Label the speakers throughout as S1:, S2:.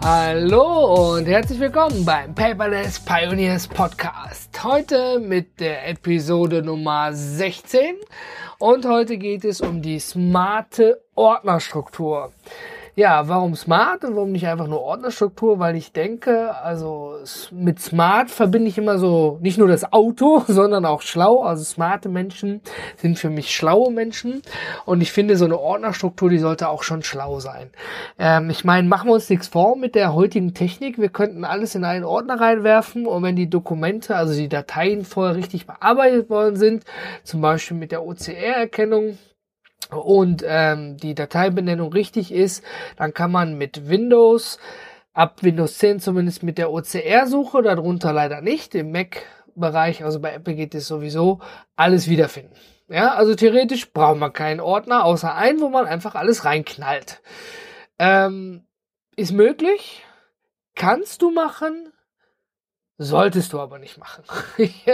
S1: Hallo und herzlich willkommen beim Paperless Pioneers Podcast. Heute mit der Episode Nummer 16 und heute geht es um die smarte Ordnerstruktur. Ja, warum smart und warum nicht einfach nur Ordnerstruktur? Weil ich denke, also mit smart verbinde ich immer so nicht nur das Auto, sondern auch schlau. Also smarte Menschen sind für mich schlaue Menschen. Und ich finde, so eine Ordnerstruktur, die sollte auch schon schlau sein. Ähm, ich meine, machen wir uns nichts vor mit der heutigen Technik. Wir könnten alles in einen Ordner reinwerfen und wenn die Dokumente, also die Dateien vorher richtig bearbeitet worden sind, zum Beispiel mit der OCR-Erkennung, und ähm, die Dateibenennung richtig ist, dann kann man mit Windows, ab Windows 10 zumindest mit der OCR-Suche, darunter leider nicht, im Mac-Bereich, also bei Apple geht es sowieso, alles wiederfinden. Ja, also theoretisch braucht man keinen Ordner, außer einen, wo man einfach alles reinknallt. Ähm, ist möglich, kannst du machen, Solltest du aber nicht machen. Ich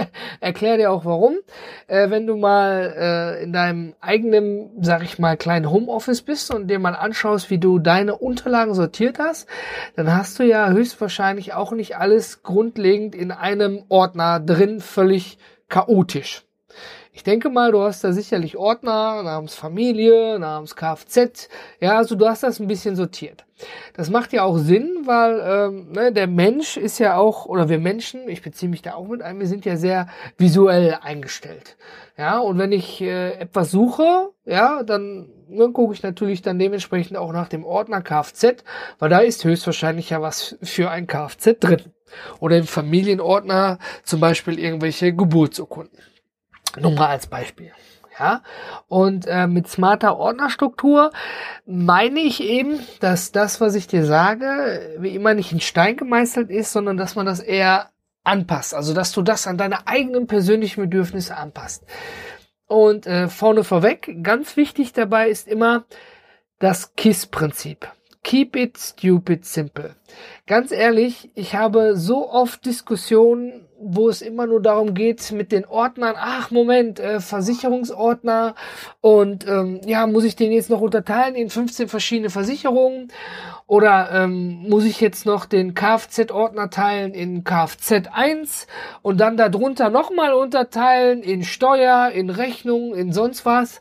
S1: erkläre dir auch warum. Äh, wenn du mal äh, in deinem eigenen, sag ich mal, kleinen Homeoffice bist und dir mal anschaust, wie du deine Unterlagen sortiert hast, dann hast du ja höchstwahrscheinlich auch nicht alles grundlegend in einem Ordner drin, völlig chaotisch. Ich denke mal, du hast da sicherlich Ordner namens Familie, namens Kfz. Ja, also du hast das ein bisschen sortiert. Das macht ja auch Sinn, weil ähm, ne, der Mensch ist ja auch, oder wir Menschen, ich beziehe mich da auch mit ein, wir sind ja sehr visuell eingestellt. Ja, und wenn ich äh, etwas suche, ja, dann ne, gucke ich natürlich dann dementsprechend auch nach dem Ordner Kfz, weil da ist höchstwahrscheinlich ja was für ein Kfz drin. Oder im Familienordner zum Beispiel irgendwelche Geburtsurkunden. Nur mal als Beispiel. Ja, und äh, mit smarter Ordnerstruktur meine ich eben, dass das, was ich dir sage, wie immer nicht in Stein gemeißelt ist, sondern dass man das eher anpasst. Also, dass du das an deine eigenen persönlichen Bedürfnisse anpasst. Und äh, vorne vorweg, ganz wichtig dabei ist immer das KISS-Prinzip. Keep it stupid simple. Ganz ehrlich, ich habe so oft Diskussionen, wo es immer nur darum geht mit den Ordnern. Ach Moment, äh, Versicherungsordner und ähm, ja, muss ich den jetzt noch unterteilen in 15 verschiedene Versicherungen oder ähm, muss ich jetzt noch den Kfz-Ordner teilen in Kfz 1 und dann darunter nochmal unterteilen in Steuer, in Rechnung, in sonst was?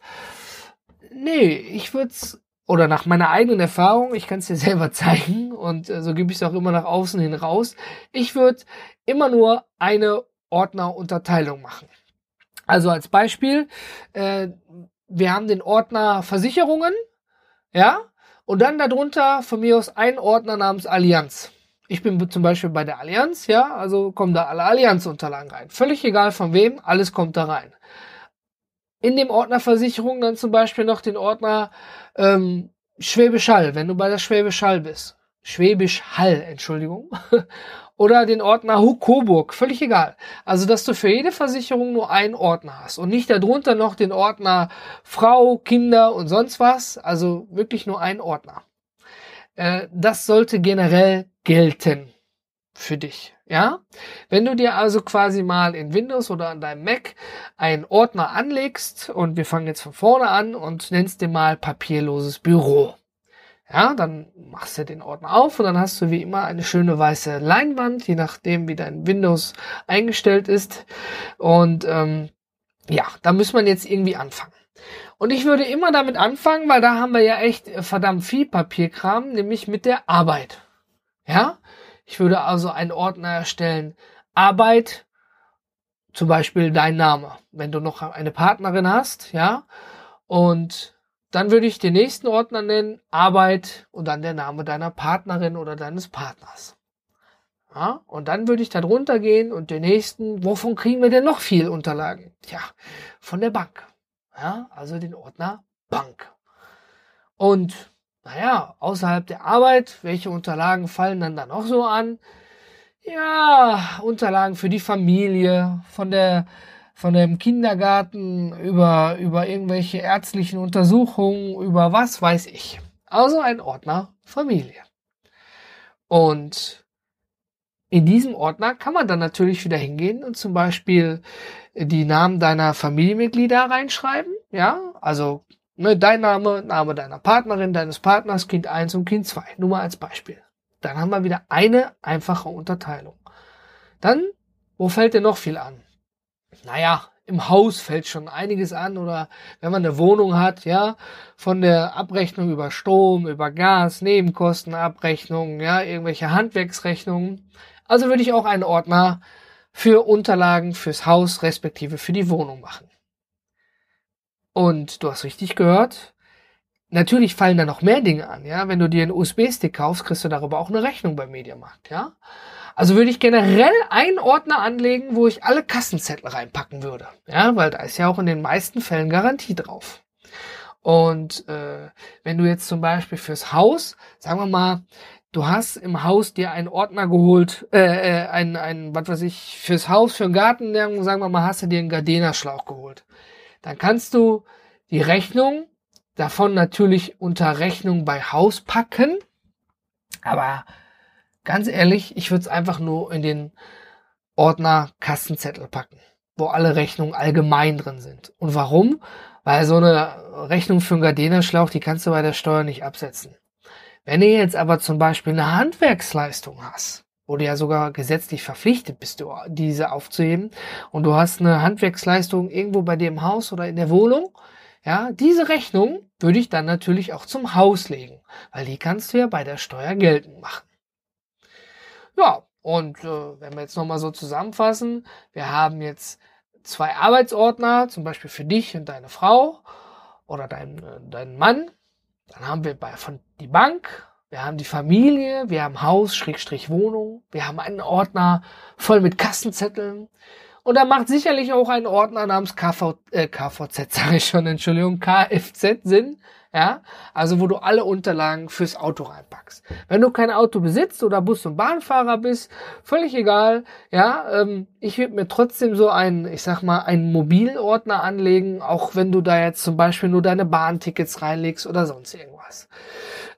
S1: Nee, ich würde es oder nach meiner eigenen Erfahrung, ich kann es dir selber zeigen und äh, so gebe ich es auch immer nach außen hin raus, ich würde immer nur eine Ordnerunterteilung machen. Also als Beispiel, äh, wir haben den Ordner Versicherungen, ja, und dann darunter von mir aus ein Ordner namens Allianz. Ich bin zum Beispiel bei der Allianz, ja, also kommen da alle Allianz-Unterlagen rein. Völlig egal von wem, alles kommt da rein in dem Ordner Versicherung dann zum Beispiel noch den Ordner ähm, Schwäbisch Hall, wenn du bei der Schwäbisch Hall bist. Schwäbisch Hall, Entschuldigung. Oder den Ordner Coburg, völlig egal. Also, dass du für jede Versicherung nur einen Ordner hast und nicht darunter noch den Ordner Frau, Kinder und sonst was. Also wirklich nur einen Ordner. Äh, das sollte generell gelten für dich. Ja? Wenn du dir also quasi mal in Windows oder an deinem Mac einen Ordner anlegst und wir fangen jetzt von vorne an und nennst den mal papierloses Büro. Ja, dann machst du den Ordner auf und dann hast du wie immer eine schöne weiße Leinwand, je nachdem wie dein Windows eingestellt ist. Und ähm, ja, da muss man jetzt irgendwie anfangen. Und ich würde immer damit anfangen, weil da haben wir ja echt verdammt viel Papierkram, nämlich mit der Arbeit. Ja, ich würde also einen Ordner erstellen. Arbeit, zum Beispiel dein Name. Wenn du noch eine Partnerin hast, ja. Und dann würde ich den nächsten Ordner nennen, Arbeit und dann der Name deiner Partnerin oder deines Partners. Ja, und dann würde ich da drunter gehen und den nächsten, wovon kriegen wir denn noch viel Unterlagen? Tja, von der Bank. Ja, also den Ordner Bank. Und naja, außerhalb der Arbeit, welche Unterlagen fallen dann da noch so an? Ja, Unterlagen für die Familie, von der von dem Kindergarten über, über irgendwelche ärztlichen Untersuchungen, über was weiß ich. Also ein Ordner Familie. Und in diesem Ordner kann man dann natürlich wieder hingehen und zum Beispiel die Namen deiner Familienmitglieder reinschreiben. Ja, also ne, dein Name, Name deiner Partnerin, deines Partners, Kind 1 und Kind 2. Nur mal als Beispiel. Dann haben wir wieder eine einfache Unterteilung. Dann, wo fällt dir noch viel an? Naja, im Haus fällt schon einiges an oder wenn man eine Wohnung hat, ja, von der Abrechnung über Strom, über Gas, Nebenkostenabrechnung, ja, irgendwelche Handwerksrechnungen. Also würde ich auch einen Ordner für Unterlagen fürs Haus respektive für die Wohnung machen. Und du hast richtig gehört, natürlich fallen da noch mehr Dinge an, ja. Wenn du dir einen USB-Stick kaufst, kriegst du darüber auch eine Rechnung beim Mediamarkt, ja. Also würde ich generell einen Ordner anlegen, wo ich alle Kassenzettel reinpacken würde. Ja, weil da ist ja auch in den meisten Fällen Garantie drauf. Und äh, wenn du jetzt zum Beispiel fürs Haus, sagen wir mal, du hast im Haus dir einen Ordner geholt, äh, äh ein, ein, was weiß ich, fürs Haus, für den Garten, sagen wir mal, hast du dir einen Gardena-Schlauch geholt. Dann kannst du die Rechnung davon natürlich unter Rechnung bei Haus packen, aber Ganz ehrlich, ich würde es einfach nur in den Ordner Kassenzettel packen, wo alle Rechnungen allgemein drin sind. Und warum? Weil so eine Rechnung für einen Gardena-Schlauch, die kannst du bei der Steuer nicht absetzen. Wenn du jetzt aber zum Beispiel eine Handwerksleistung hast, wo du ja sogar gesetzlich verpflichtet bist, diese aufzuheben, und du hast eine Handwerksleistung irgendwo bei dir im Haus oder in der Wohnung, ja, diese Rechnung würde ich dann natürlich auch zum Haus legen, weil die kannst du ja bei der Steuer geltend machen. Ja, und äh, wenn wir jetzt nochmal so zusammenfassen, wir haben jetzt zwei Arbeitsordner, zum Beispiel für dich und deine Frau oder dein, äh, deinen Mann. Dann haben wir bei, von die Bank, wir haben die Familie, wir haben Haus, Schrägstrich Wohnung, wir haben einen Ordner voll mit Kassenzetteln. Und da macht sicherlich auch ein Ordner namens KV, äh, KVZ, sage ich schon, Entschuldigung, Kfz Sinn, ja, also wo du alle Unterlagen fürs Auto reinpackst. Wenn du kein Auto besitzt oder Bus- und Bahnfahrer bist, völlig egal, ja, ähm, ich würde mir trotzdem so einen, ich sag mal, einen Mobilordner anlegen, auch wenn du da jetzt zum Beispiel nur deine Bahntickets reinlegst oder sonst irgendwas.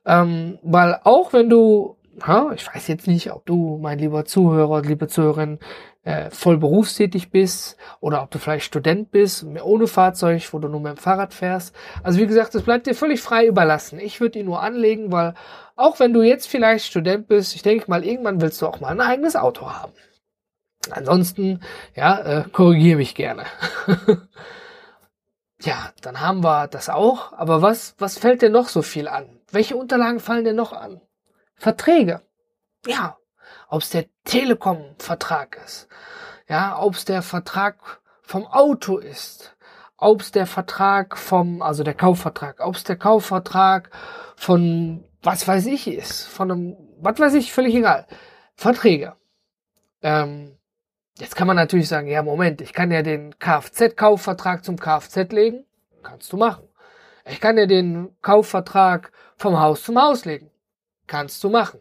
S1: Ähm, weil auch wenn du ja, ich weiß jetzt nicht, ob du, mein lieber Zuhörer, liebe Zuhörerin, äh, voll berufstätig bist oder ob du vielleicht Student bist, ohne Fahrzeug, wo du nur mit dem Fahrrad fährst. Also wie gesagt, das bleibt dir völlig frei überlassen. Ich würde ihn nur anlegen, weil auch wenn du jetzt vielleicht Student bist, ich denke mal, irgendwann willst du auch mal ein eigenes Auto haben. Ansonsten, ja, äh, korrigiere mich gerne. ja, dann haben wir das auch. Aber was, was fällt dir noch so viel an? Welche Unterlagen fallen dir noch an? Verträge. Ja, ob es der Telekom-Vertrag ist, ja, ob es der Vertrag vom Auto ist, ob es der Vertrag vom, also der Kaufvertrag, ob es der Kaufvertrag von was weiß ich ist, von einem, was weiß ich, völlig egal. Verträge. Ähm, jetzt kann man natürlich sagen, ja, Moment, ich kann ja den Kfz-Kaufvertrag zum Kfz legen. Kannst du machen. Ich kann ja den Kaufvertrag vom Haus zum Haus legen. Kannst du machen.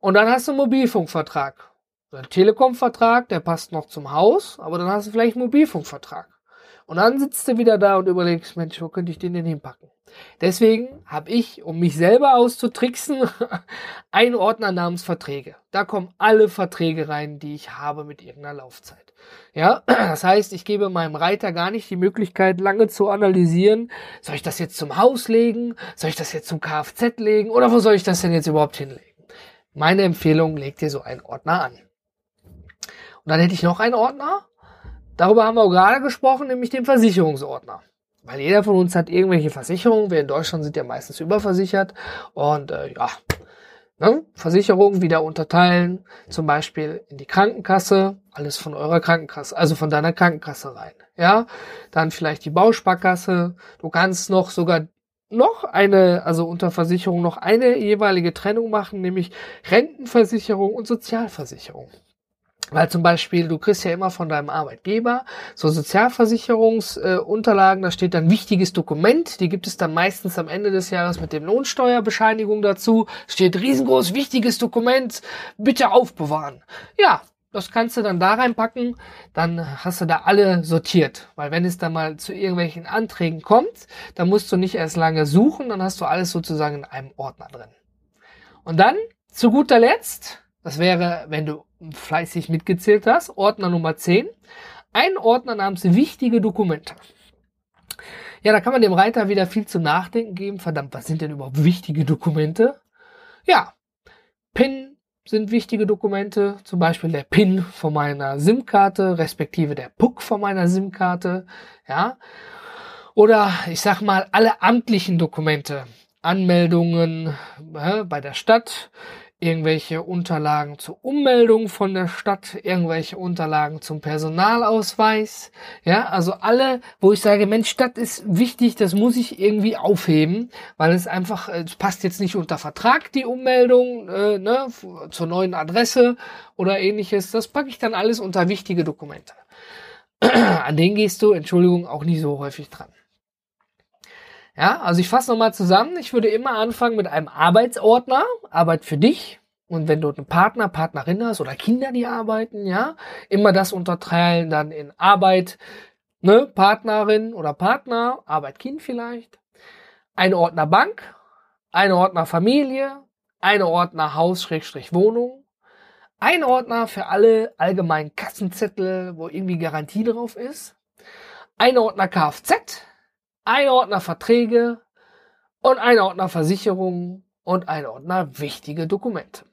S1: Und dann hast du einen Mobilfunkvertrag. Ein Telekom-Vertrag, der passt noch zum Haus, aber dann hast du vielleicht einen Mobilfunkvertrag. Und dann sitzt du wieder da und überlegst, Mensch, wo könnte ich den denn hinpacken? Deswegen habe ich, um mich selber auszutricksen, einen Ordner namens Verträge. Da kommen alle Verträge rein, die ich habe mit irgendeiner Laufzeit. Ja, das heißt, ich gebe meinem Reiter gar nicht die Möglichkeit, lange zu analysieren. Soll ich das jetzt zum Haus legen? Soll ich das jetzt zum Kfz legen? Oder wo soll ich das denn jetzt überhaupt hinlegen? Meine Empfehlung, leg dir so einen Ordner an. Und dann hätte ich noch einen Ordner. Darüber haben wir auch gerade gesprochen, nämlich den Versicherungsordner. Weil jeder von uns hat irgendwelche Versicherungen. Wir in Deutschland sind ja meistens überversichert. Und äh, ja, ne? Versicherungen wieder unterteilen. Zum Beispiel in die Krankenkasse. Alles von eurer Krankenkasse, also von deiner Krankenkasse rein. Ja, dann vielleicht die Bausparkasse. Du kannst noch sogar noch eine, also unter Versicherung noch eine jeweilige Trennung machen, nämlich Rentenversicherung und Sozialversicherung. Weil zum Beispiel, du kriegst ja immer von deinem Arbeitgeber so Sozialversicherungsunterlagen, äh, da steht dann wichtiges Dokument, die gibt es dann meistens am Ende des Jahres mit dem Lohnsteuerbescheinigung dazu, steht riesengroß wichtiges Dokument, bitte aufbewahren. Ja, das kannst du dann da reinpacken, dann hast du da alle sortiert. Weil wenn es dann mal zu irgendwelchen Anträgen kommt, dann musst du nicht erst lange suchen, dann hast du alles sozusagen in einem Ordner drin. Und dann, zu guter Letzt, das wäre, wenn du fleißig mitgezählt hast, Ordner Nummer 10, ein Ordner namens wichtige Dokumente. Ja, da kann man dem Reiter wieder viel zu nachdenken geben. Verdammt, was sind denn überhaupt wichtige Dokumente? Ja, PIN sind wichtige Dokumente, zum Beispiel der PIN von meiner SIM-Karte, respektive der PUC von meiner SIM-Karte, ja. Oder ich sag mal alle amtlichen Dokumente, Anmeldungen äh, bei der Stadt, irgendwelche Unterlagen zur Ummeldung von der Stadt, irgendwelche Unterlagen zum Personalausweis, ja, also alle, wo ich sage, Mensch, Stadt ist wichtig, das muss ich irgendwie aufheben, weil es einfach, äh, es passt jetzt nicht unter Vertrag, die Ummeldung, äh, ne, zur neuen Adresse oder ähnliches, das packe ich dann alles unter wichtige Dokumente. An denen gehst du, Entschuldigung, auch nicht so häufig dran. Ja, also ich fasse nochmal zusammen. Ich würde immer anfangen mit einem Arbeitsordner, Arbeit für dich. Und wenn du einen Partner, Partnerin hast oder Kinder, die arbeiten, ja, immer das unterteilen dann in Arbeit, ne, Partnerin oder Partner, Arbeit, Kind vielleicht. Ein Ordner Bank, ein Ordner Familie, ein Ordner Haus, Schrägstrich Wohnung, ein Ordner für alle allgemeinen Kassenzettel, wo irgendwie Garantie drauf ist, ein Ordner Kfz, ein Ordner Verträge und ein Ordner Versicherungen und ein Ordner wichtige Dokumente.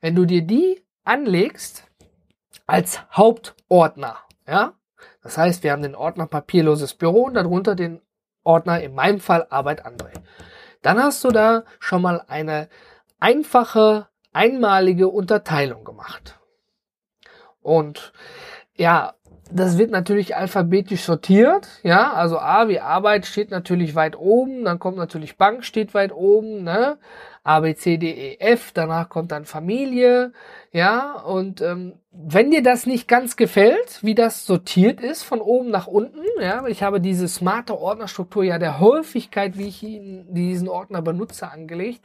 S1: Wenn du dir die anlegst als Hauptordner, ja, das heißt, wir haben den Ordner papierloses Büro und darunter den Ordner in meinem Fall Arbeit André. Dann hast du da schon mal eine einfache, einmalige Unterteilung gemacht. Und ja, das wird natürlich alphabetisch sortiert, ja, also A wie Arbeit steht natürlich weit oben, dann kommt natürlich Bank steht weit oben, ne, A, B, C, D, E, F, danach kommt dann Familie, ja, und ähm, wenn dir das nicht ganz gefällt, wie das sortiert ist, von oben nach unten, ja, ich habe diese smarte Ordnerstruktur ja der Häufigkeit, wie ich ihn, diesen Ordner benutze, angelegt,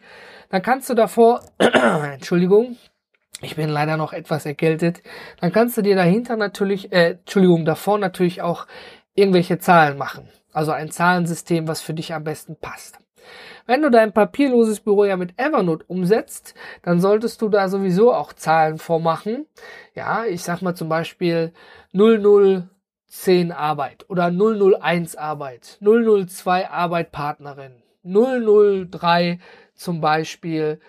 S1: dann kannst du davor, Entschuldigung, ich bin leider noch etwas erkältet, dann kannst du dir dahinter natürlich, äh, Entschuldigung, davor natürlich auch irgendwelche Zahlen machen. Also ein Zahlensystem, was für dich am besten passt. Wenn du dein papierloses Büro ja mit Evernote umsetzt, dann solltest du da sowieso auch Zahlen vormachen. Ja, ich sag mal zum Beispiel 0010 Arbeit oder 001 Arbeit, 002 Arbeit Partnerin, 003 zum Beispiel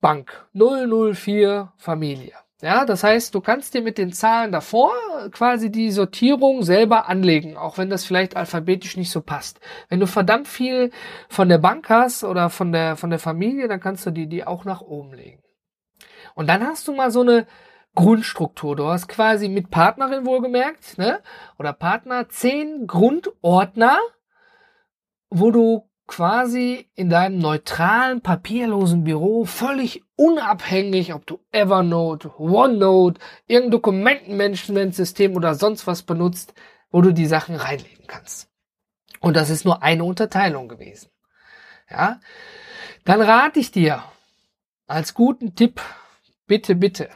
S1: Bank 004 Familie. Ja, das heißt, du kannst dir mit den Zahlen davor quasi die Sortierung selber anlegen, auch wenn das vielleicht alphabetisch nicht so passt. Wenn du verdammt viel von der Bank hast oder von der, von der Familie, dann kannst du die, die auch nach oben legen. Und dann hast du mal so eine Grundstruktur. Du hast quasi mit Partnerin wohlgemerkt, ne? Oder Partner zehn Grundordner, wo du quasi in deinem neutralen, papierlosen Büro völlig unabhängig, ob du Evernote, OneNote, irgendein Dokumentenmanagementsystem oder sonst was benutzt, wo du die Sachen reinlegen kannst. Und das ist nur eine Unterteilung gewesen. Ja? Dann rate ich dir als guten Tipp, bitte, bitte,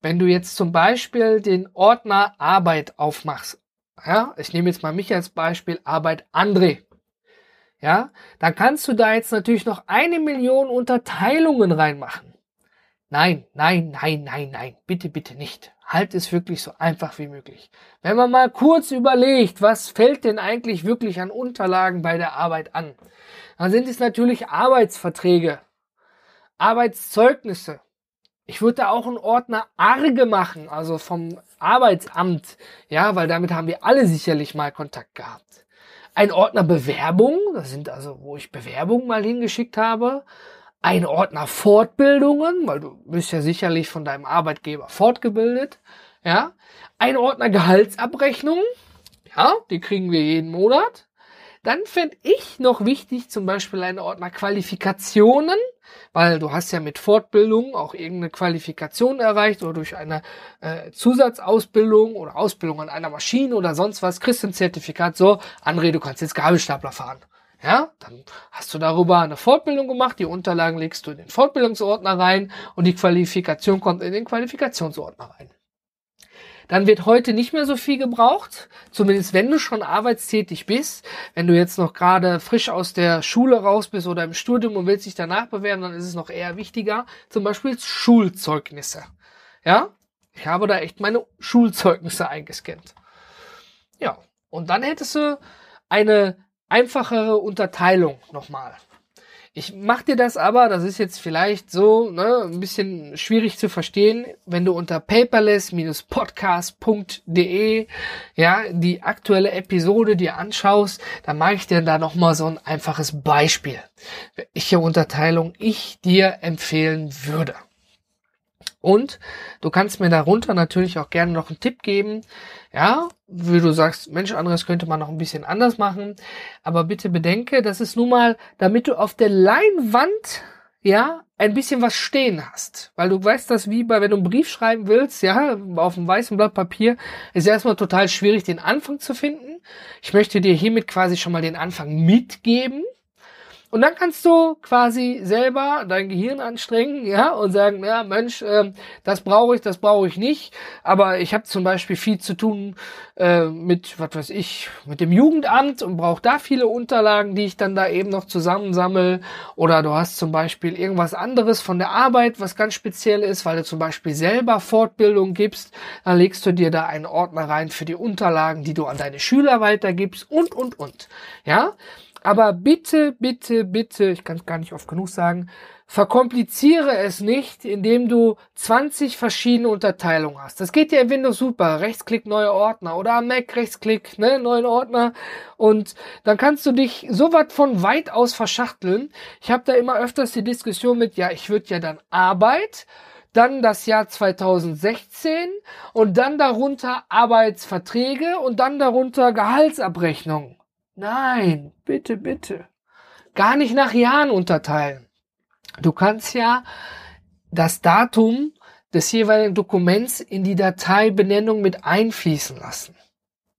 S1: wenn du jetzt zum Beispiel den Ordner Arbeit aufmachst, ja, ich nehme jetzt mal mich als Beispiel Arbeit André ja, dann kannst du da jetzt natürlich noch eine Million Unterteilungen reinmachen. Nein, nein, nein, nein, nein, bitte, bitte nicht. Halt es wirklich so einfach wie möglich. Wenn man mal kurz überlegt, was fällt denn eigentlich wirklich an Unterlagen bei der Arbeit an, dann sind es natürlich Arbeitsverträge, Arbeitszeugnisse. Ich würde da auch einen Ordner Arge machen, also vom Arbeitsamt, ja, weil damit haben wir alle sicherlich mal Kontakt gehabt ein Ordner Bewerbung, das sind also, wo ich Bewerbungen mal hingeschickt habe, ein Ordner Fortbildungen, weil du bist ja sicherlich von deinem Arbeitgeber fortgebildet, ja, ein Ordner Gehaltsabrechnung, ja, die kriegen wir jeden Monat. Dann fände ich noch wichtig zum Beispiel einen Ordner Qualifikationen, weil du hast ja mit Fortbildung auch irgendeine Qualifikation erreicht oder durch eine äh, Zusatzausbildung oder Ausbildung an einer Maschine oder sonst was, kriegst du ein Zertifikat, so, André, du kannst jetzt Gabelstapler fahren. Ja, dann hast du darüber eine Fortbildung gemacht, die Unterlagen legst du in den Fortbildungsordner rein und die Qualifikation kommt in den Qualifikationsordner rein. Dann wird heute nicht mehr so viel gebraucht, zumindest wenn du schon arbeitstätig bist. Wenn du jetzt noch gerade frisch aus der Schule raus bist oder im Studium und willst dich danach bewerben, dann ist es noch eher wichtiger, zum Beispiel Schulzeugnisse. Ja, ich habe da echt meine Schulzeugnisse eingescannt. Ja, und dann hättest du eine einfachere Unterteilung nochmal. Ich mach dir das aber, das ist jetzt vielleicht so ne, ein bisschen schwierig zu verstehen, wenn du unter paperless-podcast.de ja die aktuelle Episode dir anschaust, dann mache ich dir da nochmal so ein einfaches Beispiel, welche Unterteilung ich dir empfehlen würde. Und du kannst mir darunter natürlich auch gerne noch einen Tipp geben. Ja, wie du sagst, Mensch, anderes könnte man noch ein bisschen anders machen. Aber bitte bedenke, das ist nun mal, damit du auf der Leinwand, ja, ein bisschen was stehen hast. Weil du weißt das wie bei, wenn du einen Brief schreiben willst, ja, auf einem weißen Blatt Papier, ist erstmal total schwierig, den Anfang zu finden. Ich möchte dir hiermit quasi schon mal den Anfang mitgeben. Und dann kannst du quasi selber dein Gehirn anstrengen, ja, und sagen, ja, Mensch, äh, das brauche ich, das brauche ich nicht. Aber ich habe zum Beispiel viel zu tun äh, mit, was weiß ich, mit dem Jugendamt und brauche da viele Unterlagen, die ich dann da eben noch zusammensammel. Oder du hast zum Beispiel irgendwas anderes von der Arbeit, was ganz speziell ist, weil du zum Beispiel selber Fortbildung gibst. Dann legst du dir da einen Ordner rein für die Unterlagen, die du an deine Schüler weitergibst und, und, und. Ja, aber bitte, bitte, bitte, ich kann es gar nicht oft genug sagen, verkompliziere es nicht, indem du 20 verschiedene Unterteilungen hast. Das geht ja in Windows super. Rechtsklick, neue Ordner oder am Mac Rechtsklick, ne, neuen Ordner. Und dann kannst du dich so was von weit aus verschachteln. Ich habe da immer öfters die Diskussion mit, ja, ich würde ja dann Arbeit, dann das Jahr 2016 und dann darunter Arbeitsverträge und dann darunter Gehaltsabrechnung. Nein, bitte, bitte. Gar nicht nach Jahren unterteilen. Du kannst ja das Datum des jeweiligen Dokuments in die Dateibenennung mit einfließen lassen.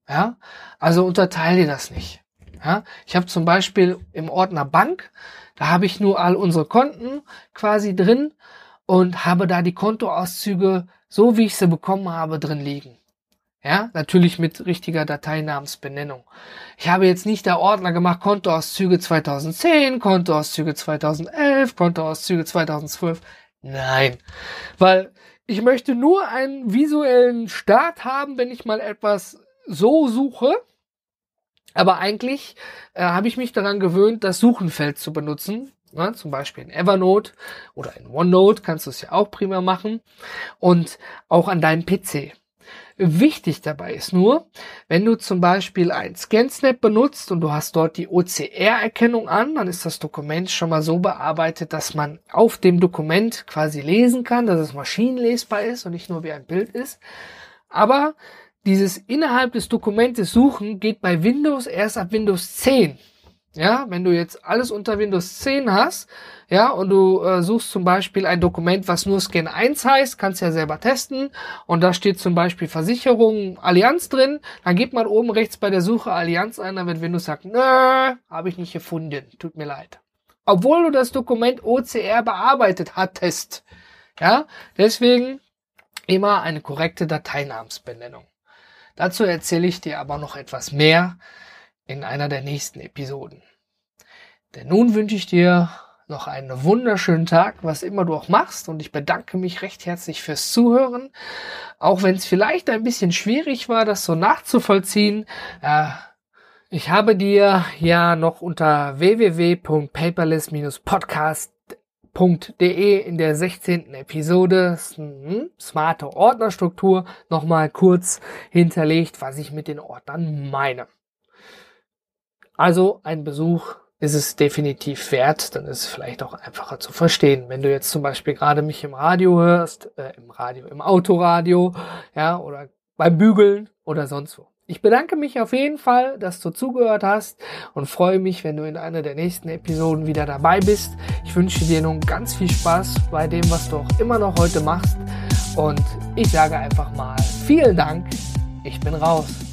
S1: Ja, also unterteile das nicht. Ja, ich habe zum Beispiel im Ordner Bank, da habe ich nur all unsere Konten quasi drin und habe da die Kontoauszüge, so wie ich sie bekommen habe, drin liegen. Ja, natürlich mit richtiger Dateinamensbenennung. Ich habe jetzt nicht der Ordner gemacht, Kontoauszüge 2010, Kontoauszüge 2011, Kontoauszüge 2012. Nein, weil ich möchte nur einen visuellen Start haben, wenn ich mal etwas so suche. Aber eigentlich äh, habe ich mich daran gewöhnt, das Suchenfeld zu benutzen. Ja, zum Beispiel in Evernote oder in OneNote kannst du es ja auch prima machen. Und auch an deinem PC. Wichtig dabei ist nur, wenn du zum Beispiel ein ScanSnap benutzt und du hast dort die OCR-Erkennung an, dann ist das Dokument schon mal so bearbeitet, dass man auf dem Dokument quasi lesen kann, dass es maschinenlesbar ist und nicht nur wie ein Bild ist. Aber dieses innerhalb des Dokumentes suchen geht bei Windows erst ab Windows 10. Ja, wenn du jetzt alles unter Windows 10 hast, ja, und du äh, suchst zum Beispiel ein Dokument, was nur Scan 1 heißt, kannst ja selber testen, und da steht zum Beispiel Versicherung Allianz drin, dann geht man oben rechts bei der Suche Allianz ein, dann wird Windows sagen, nö, habe ich nicht gefunden, tut mir leid. Obwohl du das Dokument OCR bearbeitet hattest. Ja, deswegen immer eine korrekte Dateinamensbenennung. Dazu erzähle ich dir aber noch etwas mehr in einer der nächsten Episoden. Denn nun wünsche ich dir noch einen wunderschönen Tag, was immer du auch machst. Und ich bedanke mich recht herzlich fürs Zuhören. Auch wenn es vielleicht ein bisschen schwierig war, das so nachzuvollziehen. Äh, ich habe dir ja noch unter www.paperless-podcast.de in der 16. Episode hm, smarte Ordnerstruktur nochmal kurz hinterlegt, was ich mit den Ordnern meine. Also ein Besuch ist es definitiv wert, dann ist es vielleicht auch einfacher zu verstehen. Wenn du jetzt zum Beispiel gerade mich im Radio hörst, äh, im Radio, im Autoradio, ja, oder beim Bügeln oder sonst wo. Ich bedanke mich auf jeden Fall, dass du zugehört hast und freue mich, wenn du in einer der nächsten Episoden wieder dabei bist. Ich wünsche dir nun ganz viel Spaß bei dem, was du auch immer noch heute machst. Und ich sage einfach mal vielen Dank. Ich bin raus.